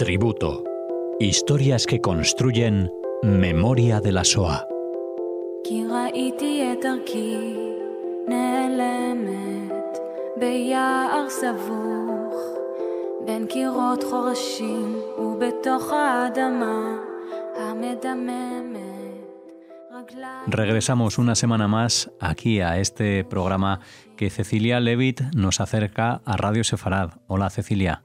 Tributo. Historias que construyen memoria de la SOA. Regresamos una semana más aquí a este programa que Cecilia Levitt nos acerca a Radio Sefarad. Hola Cecilia.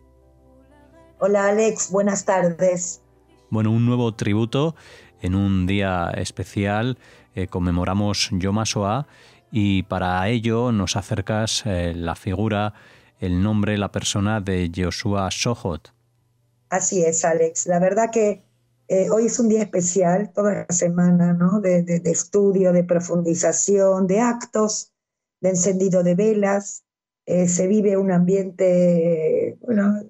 Hola Alex, buenas tardes. Bueno, un nuevo tributo en un día especial. Eh, conmemoramos Yom HaShoah y para ello nos acercas eh, la figura, el nombre, la persona de Joshua Sohot. Así es, Alex. La verdad que eh, hoy es un día especial, toda la semana, ¿no? De, de, estudio, de profundización, de actos, de encendido de velas. se vive un ambiente, bueno,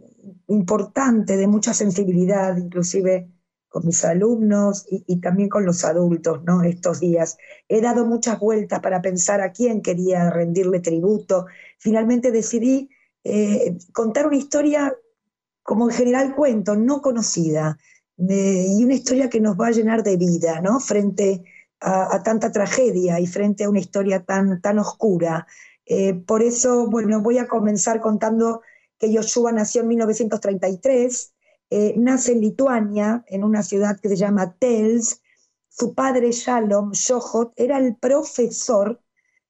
importante, de mucha sensibilidad, inclusive con mis alumnos y, también con los adultos, ¿no? Estos días. He dado muchas vueltas para pensar a quién quería rendirle tributo. Finalmente decidí eh, contar una historia, como en general cuento, no conocida, y una historia que nos va a llenar de vida, ¿no? Frente a, tanta tragedia y frente a una historia tan, tan oscura. Eh, por eso, bueno, voy a comenzar contando que Yoshua nació en 1933, eh, nace en Lituania, en una ciudad que se llama Tels. Su padre, Shalom Shohot, era el profesor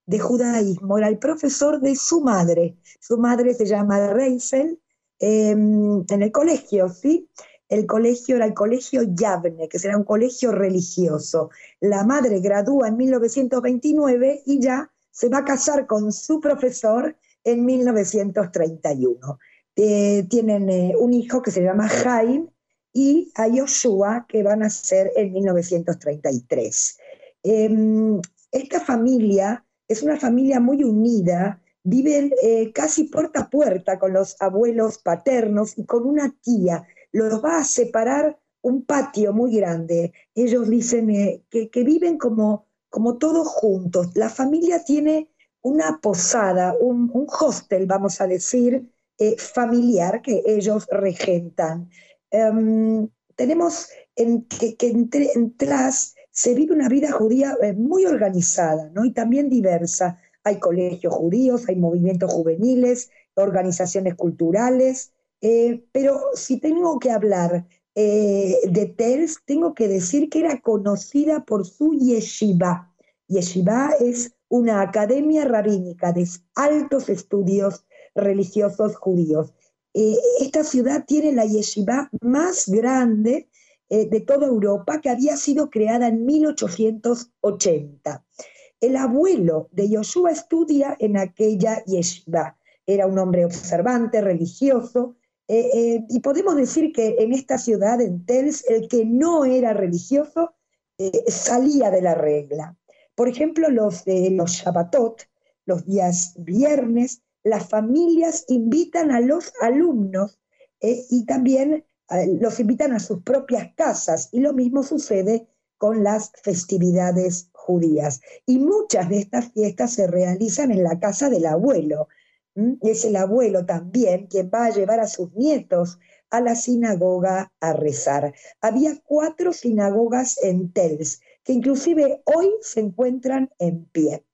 de judaísmo, era el profesor de su madre. Su madre se llama Reisel, em, en el colegio, ¿sí? El colegio era el colegio Yavne, que será un colegio religioso. La madre gradúa en 1929 y ya se va a casar con su profesor en 1931. Eh, tienen eh, un hijo que se llama Jaime y a Yoshua que van a ser en 1933. Em, esta familia es una familia muy unida, viven eh, casi puerta a puerta con los abuelos paternos y con una tía. Los va a separar un patio muy grande. Ellos dicen que, que, viven como, como todos juntos. La familia tiene una posada, un, hostel, vamos a decir, eh, familiar que ellos regentan. Em, tenemos en, que, entre, tras se vive una vida judía eh, muy organizada ¿no? y también diversa. Hay colegios judíos, hay movimientos juveniles, organizaciones culturales, eh, pero si tengo que hablar de Tels, tengo que decir que era conocida por su yeshiva. Yeshiva es una academia rabínica de altos estudios religiosos judíos. Eh, esta ciudad tiene la yeshiva más grande eh, de toda Europa, que había sido creada en 1880. El abuelo de Yoshua estudia en aquella yeshiva. Era un hombre observante, religioso, eh, y podemos decir que en esta ciudad, en Tels, el que no era religioso salía de la regla. Por ejemplo, los de los Shabbatot, los días viernes, las familias invitan a los alumnos eh, y también eh, los invitan a sus propias casas. Y lo mismo sucede con las festividades judías. Y muchas de estas fiestas se realizan en la casa del abuelo. Es el abuelo también quien va a llevar a sus nietos a la sinagoga a rezar. Había cuatro sinagogas en Tels que inclusive hoy se encuentran en pie.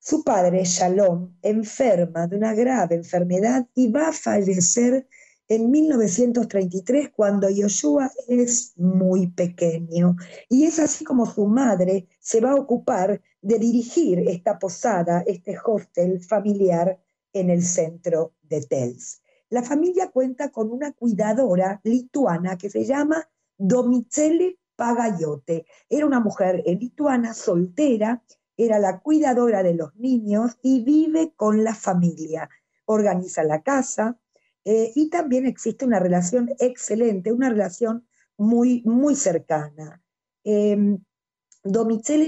Su padre, Shalom, enferma de una grave enfermedad y va a fallecer en 1933 cuando Yoshua es muy pequeño. Y es así como su madre se va a ocupar de dirigir esta posada, este hostel familiar en el centro de Tels. La familia cuenta con una cuidadora lituana que se llama Domichele Pagayote. Era una mujer lituana, soltera, era la cuidadora de los niños y vive con la familia. Organiza la casa eh, y también existe una relación excelente, una relación muy, muy cercana. Eh,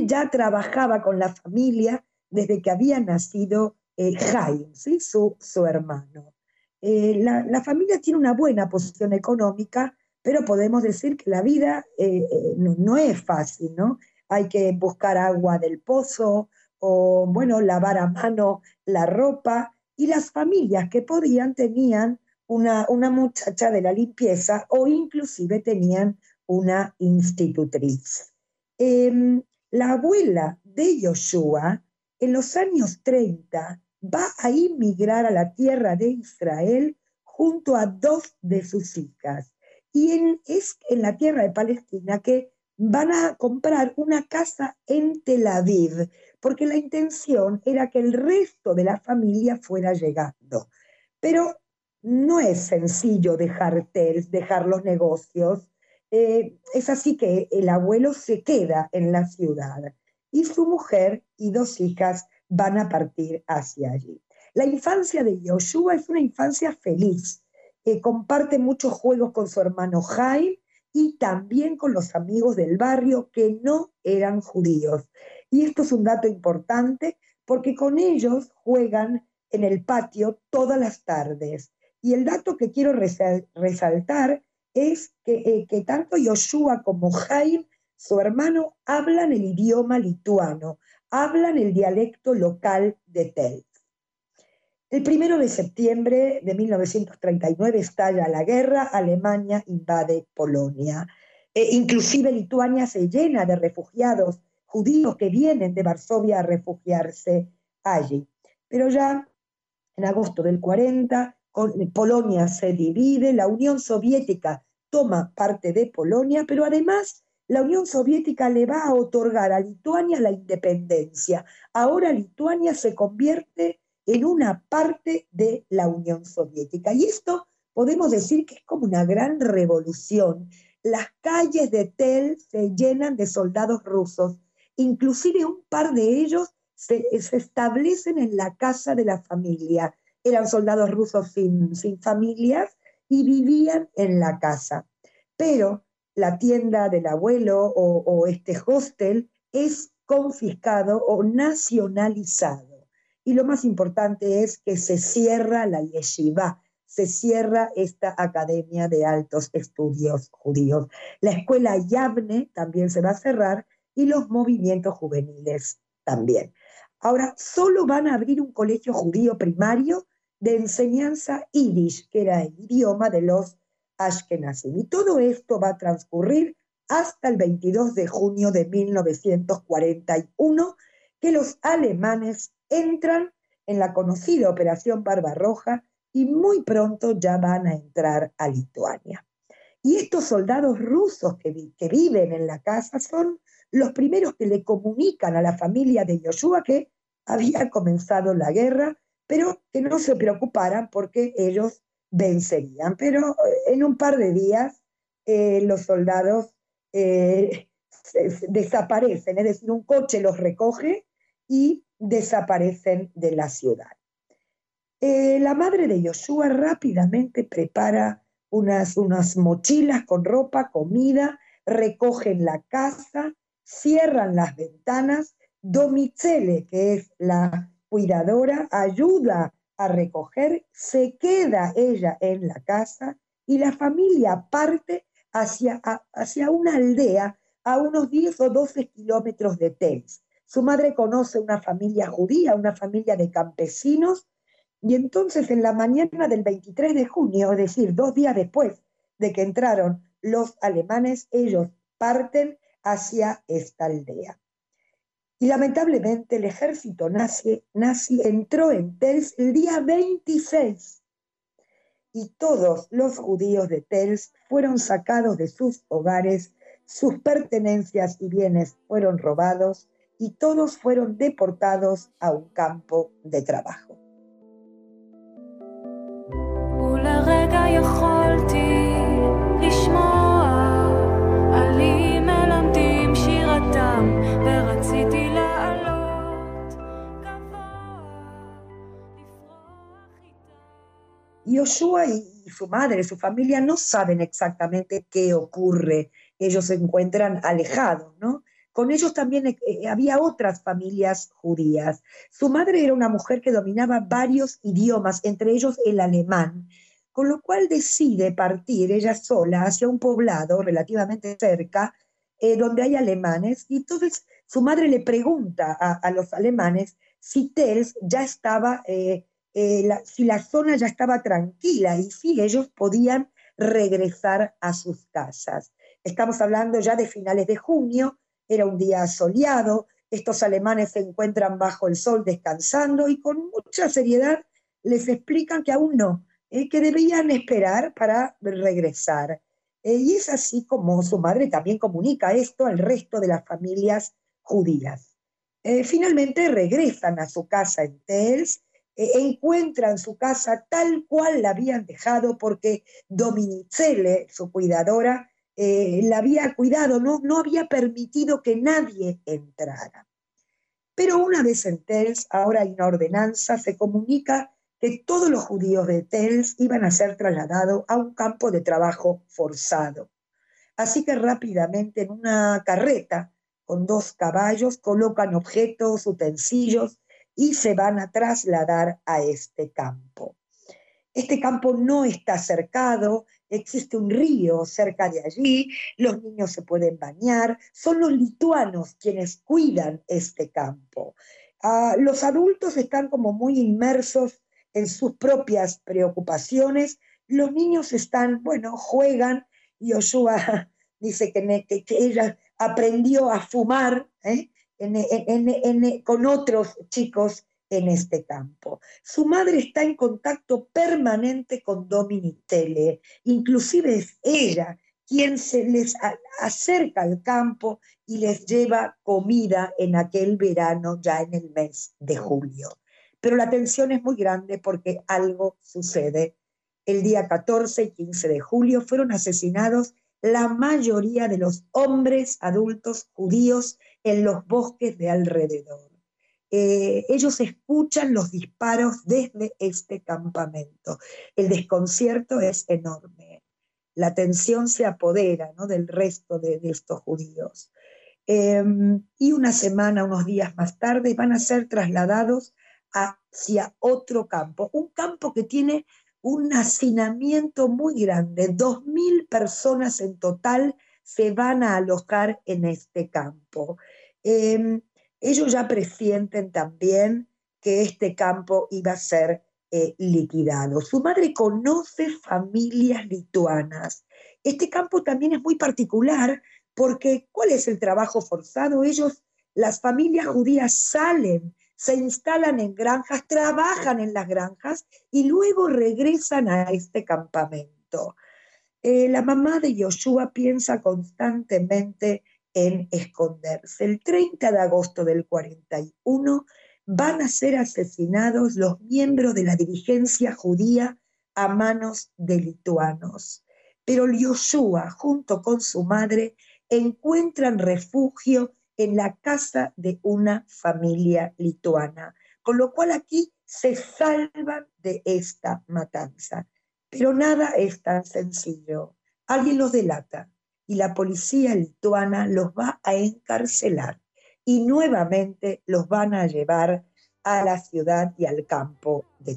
ya trabajaba con la familia desde que había nacido eh, Jaime, su, su, hermano. Eh, la, la, familia tiene una buena posición económica pero podemos decir que la vida eh, eh, no, es fácil, ¿no? Hay que buscar agua del pozo o, bueno, lavar a mano la ropa y las familias que podían tenían una, una muchacha de la limpieza o inclusive tenían una institutriz. Em, la abuela de Yoshua, en los años 30, va a inmigrar a la tierra de Israel junto a dos de sus hijas. Y es en la tierra de Palestina que van a comprar una casa en Tel Aviv, porque la intención era que el resto de la familia fuera llegando. Pero no es sencillo dejar TELS, dejar los negocios. Eh, es así que el abuelo se queda en la ciudad y su mujer y dos hijas van a partir hacia allí. La infancia de Yoshua es una infancia feliz. Que comparte muchos juegos con su hermano Jaime y también con los amigos del barrio que no eran judíos. Y esto es un dato importante porque con ellos juegan en el patio todas las tardes. Y el dato que quiero resaltar es que, eh, tanto Yoshua como Jaime, su hermano, hablan el idioma lituano, hablan el dialecto local de Tel. El primero de septiembre de 1939 estalla la guerra, Alemania invade Polonia. E inclusive Lituania se llena de refugiados judíos que vienen de Varsovia a refugiarse allí. Pero ya en agosto del 40, Polonia se divide, la Unión Soviética toma parte de Polonia, pero además la Unión Soviética le va a otorgar a Lituania la independencia. Ahora Lituania se convierte en una parte de la Unión Soviética. Y esto podemos decir que es como una gran revolución. Las calles de Tel se llenan de soldados rusos, inclusive un par de ellos se, establecen en la casa de la familia. Eran soldados rusos sin, sin familias y vivían en la casa. Pero la tienda del abuelo o, o este hostel es confiscado o nacionalizado. Y lo más importante es que se cierra la yeshiva, se cierra esta academia de altos estudios judíos. La escuela Yavne también se va a cerrar y los movimientos juveniles también. Ahora, solo van a abrir un colegio judío primario de enseñanza yiddish, que era el idioma de los Ashkenazim. Y todo esto va a transcurrir hasta el 22 de junio de 1941, que los alemanes entran en la conocida Operación Barbarroja y muy pronto ya van a entrar a Lituania. Y estos soldados rusos que, que viven en la casa son los primeros que le comunican a la familia de Yoshua que había comenzado la guerra, pero que no se preocuparan porque ellos vencerían. Pero eh, en un par de días eh, los soldados eh, desaparecen, es decir, un coche los recoge y desaparecen de la ciudad. Eh, la madre de Yoshua rápidamente prepara unas, unas mochilas con ropa, comida, recogen la casa, cierran las ventanas. Domicele, que es la cuidadora, ayuda a recoger, se queda ella en la casa y la familia parte hacia, hacia una aldea a unos 10 o 12 kilómetros de Tels. Su madre conoce una familia judía, una familia de campesinos, y entonces en la mañana del 23 de junio, es decir, dos días después de que entraron los alemanes, ellos parten hacia esta aldea. Y lamentablemente el ejército nazi, nazi entró en Tels el día 26 y todos los judíos de Tels fueron sacados de sus hogares, sus pertenencias y bienes fueron robados y todos fueron deportados a un campo de trabajo. Yoshua y su madre, su familia no saben exactamente qué ocurre. Ellos se encuentran alejados, ¿no? Con ellos también eh, eh, había otras familias judías. Su madre era una mujer que dominaba varios idiomas, entre ellos el alemán, con lo cual decide partir ella sola hacia un poblado relativamente cerca, eh, donde hay alemanes, y entonces su madre le pregunta a, los alemanes si Tels ya estaba eh, si la zona ya estaba tranquila y si ellos podían regresar a sus casas. Estamos hablando ya de finales de junio, era un día soleado, estos alemanes se encuentran bajo el sol descansando y con mucha seriedad les explican que aún no, eh, que debían esperar para regresar. Eh, y es así como su madre también comunica esto al resto de las familias judías. Eh, finalmente regresan a su casa en Tels, encuentran su casa tal cual la habían dejado porque Dominicele, su cuidadora, la había cuidado, no, no había permitido que nadie entrara. Pero una vez en Tels, ahora hay ordenanza, se comunica que todos los judíos de Tels iban a ser trasladados a un campo de trabajo forzado. Así que rápidamente en una carreta con dos caballos colocan objetos, utensilios y se van a trasladar a este campo. Este campo no está cercado, existe un río cerca de allí, los niños se pueden bañar, son los lituanos quienes cuidan este campo. Ah, los adultos están como muy inmersos en sus propias preocupaciones. Los niños están, bueno, juegan. y Yoshua dice que, ella aprendió a fumar ¿eh? con otros chicos en este campo. Su madre está en contacto permanente con Dominitele, inclusive es ella quien se les acerca al campo y les lleva comida en aquel verano ya en el mes de julio. Pero la tensión es muy grande porque algo sucede. El día 14 y 15 de julio fueron asesinados la mayoría de los hombres adultos judíos en los bosques de alrededor. Eh, ellos escuchan los disparos desde este campamento. El desconcierto es enorme. La tensión se apodera del resto de, estos judíos. Em, y una semana, unos días más tarde, van a ser trasladados hacia otro campo, un campo que tiene un hacinamiento muy grande, dos mil personas en total se van a alojar en este campo. Em, ellos ya presienten también que este campo iba a ser eh, liquidado. Su madre conoce familias lituanas. Este campo también es muy particular porque ¿cuál es el trabajo forzado? Ellos, las familias judías salen se instalan en granjas, trabajan en las granjas y luego regresan a este campamento. Eh, la mamá de Yoshua piensa constantemente en esconderse. El 30 de agosto del 41 van a ser asesinados los miembros de la dirigencia judía a manos de lituanos. Pero Yoshua, junto con su madre, encuentran refugio en la casa de una familia lituana, con lo cual aquí se salvan de esta matanza. Pero nada es tan sencillo. Alguien los delata y la policía lituana los va a encarcelar y nuevamente los van a llevar a la ciudad y al campo de.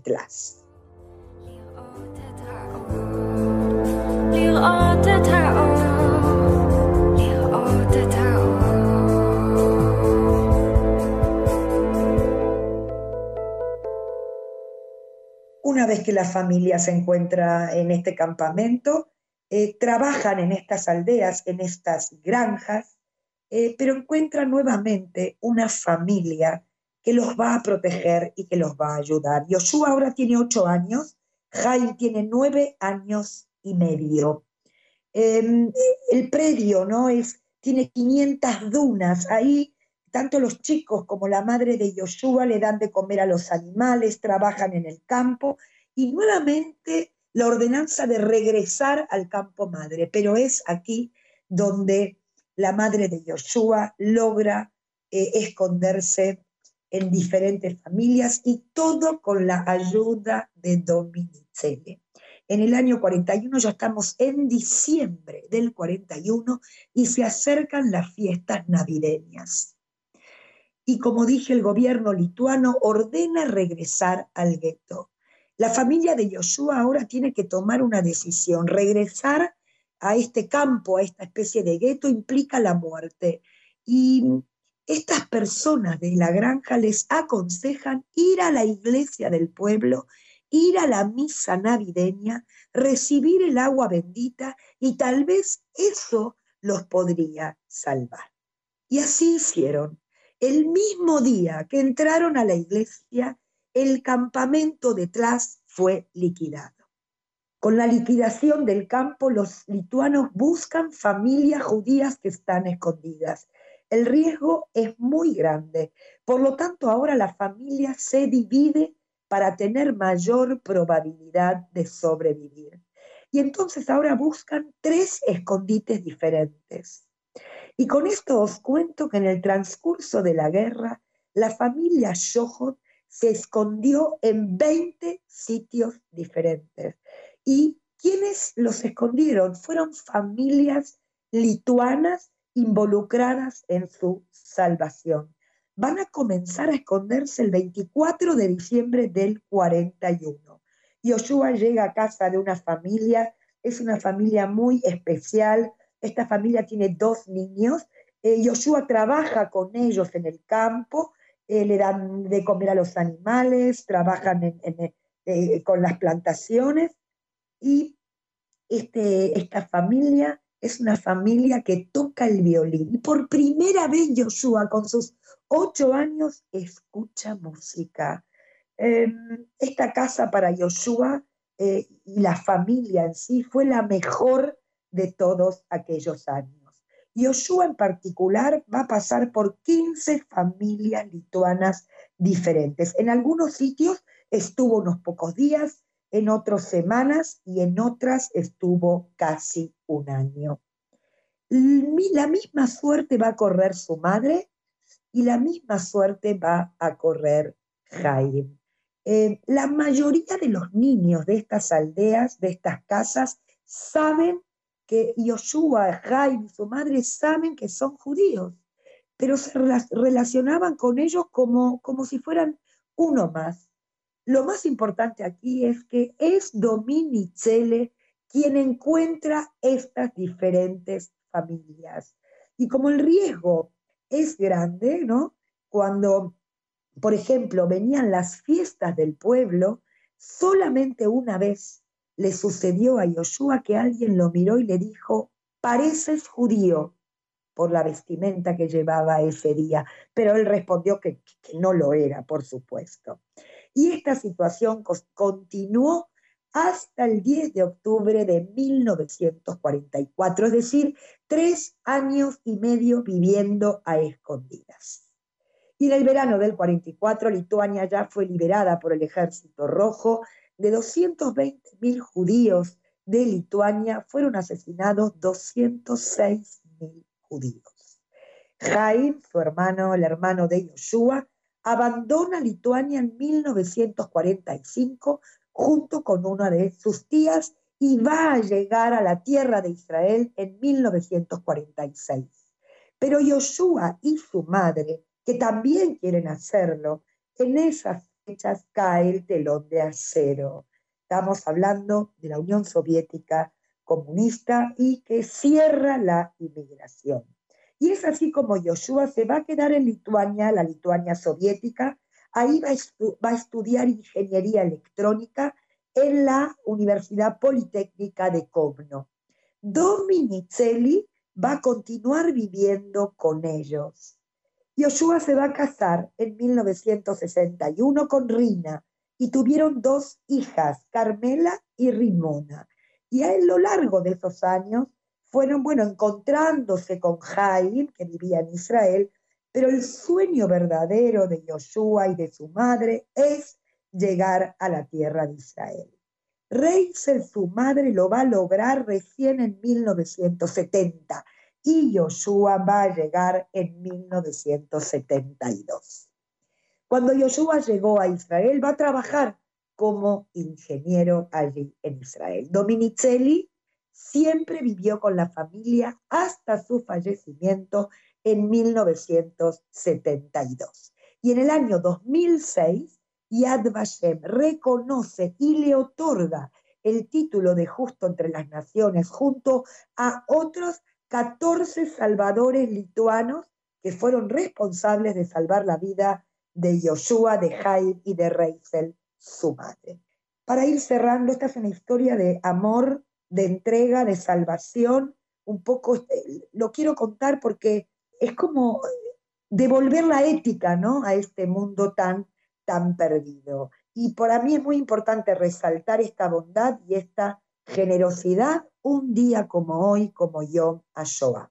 Una vez que la familia se encuentra en este campamento, eh, trabajan en estas aldeas, en estas granjas, eh, pero encuentran nuevamente una familia que los va a proteger y que los va a ayudar. Yoshua ahora tiene ocho años, Jaime tiene nueve años y medio. Em, el predio ¿no? es, tiene 500 dunas, ahí tanto los chicos como la madre de Yoshua le dan de comer a los animales, trabajan en el campo y nuevamente la ordenanza de regresar al campo madre. Pero es aquí donde la madre de Yoshua logra eh, esconderse en diferentes familias y todo con la ayuda de Dominicelli. En el año 41 ya estamos en diciembre del 41 y se acercan las fiestas navideñas y como dije, el gobierno lituano ordena regresar al gueto. La familia de Yoshua ahora tiene que tomar una decisión. Regresar a este campo, a esta especie de gueto, implica la muerte. Y estas personas de la granja les aconsejan ir a la iglesia del pueblo, ir a la misa navideña, recibir el agua bendita y tal vez eso los podría salvar. Y así hicieron. El mismo día que entraron a la iglesia, el campamento de Tlas fue liquidado. Con la liquidación del campo, los lituanos buscan familias judías que están escondidas. El riesgo es muy grande. Por lo tanto, ahora la familia se divide para tener mayor probabilidad de sobrevivir. Y entonces ahora buscan tres escondites diferentes. Y con esto os cuento que en el transcurso de la guerra, la familia Shohot se escondió en 20 sitios diferentes. Y quienes los escondieron fueron familias lituanas involucradas en su salvación. Van a comenzar a esconderse el 24 de diciembre del 41. Yoshua llega a casa de una familia, es una familia muy especial. Esta familia tiene dos niños. Eh, Yoshua trabaja con ellos en el campo, eh, le dan de comer a los animales, trabajan eh, con las plantaciones y este, esta familia es una familia que toca el violín. Y por primera vez Joshua, con sus ocho años, escucha música. Em, esta casa para Joshua eh, y la familia en sí fue la mejor de todos aquellos años. Joshua en particular va a pasar por 15 familias lituanas diferentes. En algunos sitios estuvo unos pocos días, en otras semanas y en otras estuvo casi un año. La misma suerte va a correr su madre y la misma suerte va a correr Jaime. Eh, la mayoría de los niños de estas aldeas, de estas casas, saben Yoshua, Jaime su madre saben que son judíos, pero se relacionaban con ellos como, como si fueran uno más. Lo más importante aquí es que es Dominicelli quien encuentra estas diferentes familias. Y como el riesgo es grande, ¿no? Cuando, por ejemplo, venían las fiestas del pueblo, solamente una vez le sucedió a Yoshua que alguien lo miró y le dijo, pareces judío por la vestimenta que llevaba ese día, pero él respondió que, que no lo era, por supuesto. Y esta situación continuó hasta el 10 de octubre de 1944, es decir, tres años y medio viviendo a escondidas. Y en el verano del 44, Lituania ya fue liberada por el Ejército Rojo. De 220.000 judíos de Lituania fueron asesinados 206.000 judíos. Jaim, su hermano, el hermano de Yoshua, abandona Lituania en 1945 junto con una de sus tías y va a llegar a la tierra de Israel en 1946. Pero Yoshua y su madre, que también quieren hacerlo, en esas cae el telón de acero. Estamos hablando de la Unión Soviética comunista y que cierra la inmigración. Y es así como Yoshua se va a quedar en Lituania, la Lituania soviética, ahí va a, estudiar ingeniería electrónica en la Universidad Politécnica de Kovno. Dominicelli va a continuar viviendo con ellos. Yoshua se va a casar en 1961 con Rina y tuvieron dos hijas, Carmela y Rimona. Y a lo largo de esos años fueron, bueno, encontrándose con Jaim, que vivía en Israel, pero el sueño verdadero de Yoshua y de su madre es llegar a la tierra de Israel. Reisel, su madre, lo va a lograr recién en 1970 y Yoshua va a llegar en 1972. Cuando Yoshua llegó a Israel, va a trabajar como ingeniero allí en Israel. Dominicelli siempre vivió con la familia hasta su fallecimiento en 1972. Y en el año 2006, Yad Vashem reconoce y le otorga el título de justo entre las naciones junto a otros 14 salvadores lituanos que fueron responsables de salvar la vida de Yoshua, de Jaib y de Reisel, su madre. Para ir cerrando, esta es una historia de amor, de entrega, de salvación. Un poco este, lo quiero contar porque es como devolver la ética ¿no? a este mundo tan, tan perdido. Y para mí es muy importante resaltar esta bondad y esta generosidad un día como hoy, como yo, a Shoah.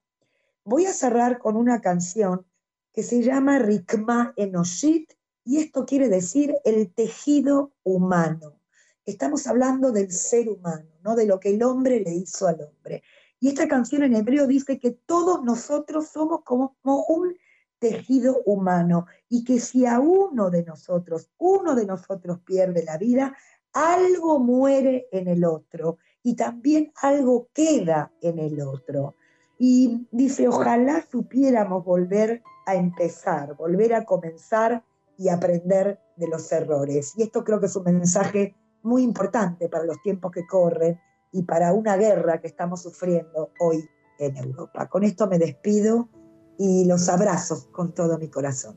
Voy a cerrar con una canción que se llama Rikma Enoshit y esto quiere decir el tejido humano. Estamos hablando del ser humano, ¿no? de lo que el hombre le hizo al hombre. Y esta canción en hebreo dice que todos nosotros somos como un tejido humano y que si a uno de nosotros, uno de nosotros pierde la vida, algo muere en el otro y también algo queda en el otro. Y dice, ojalá supiéramos volver a empezar, volver a comenzar y aprender de los errores. Y esto creo que es un mensaje muy importante para los tiempos que corren y para una guerra que estamos sufriendo hoy en Europa. Con esto me despido y los abrazo con todo mi corazón.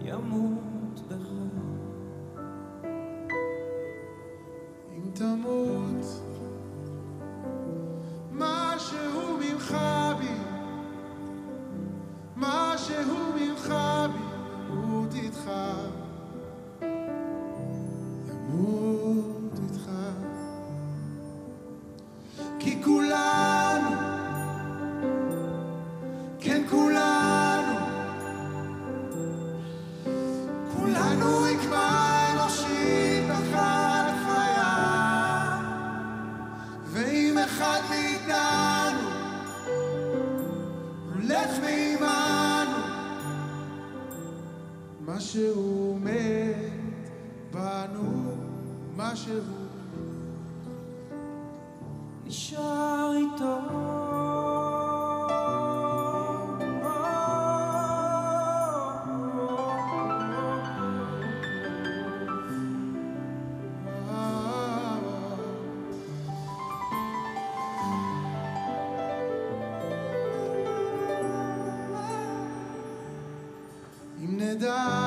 ימות בך. אם תמות, משהו ממך בי, משהו ממך בי, ימות איתך. die.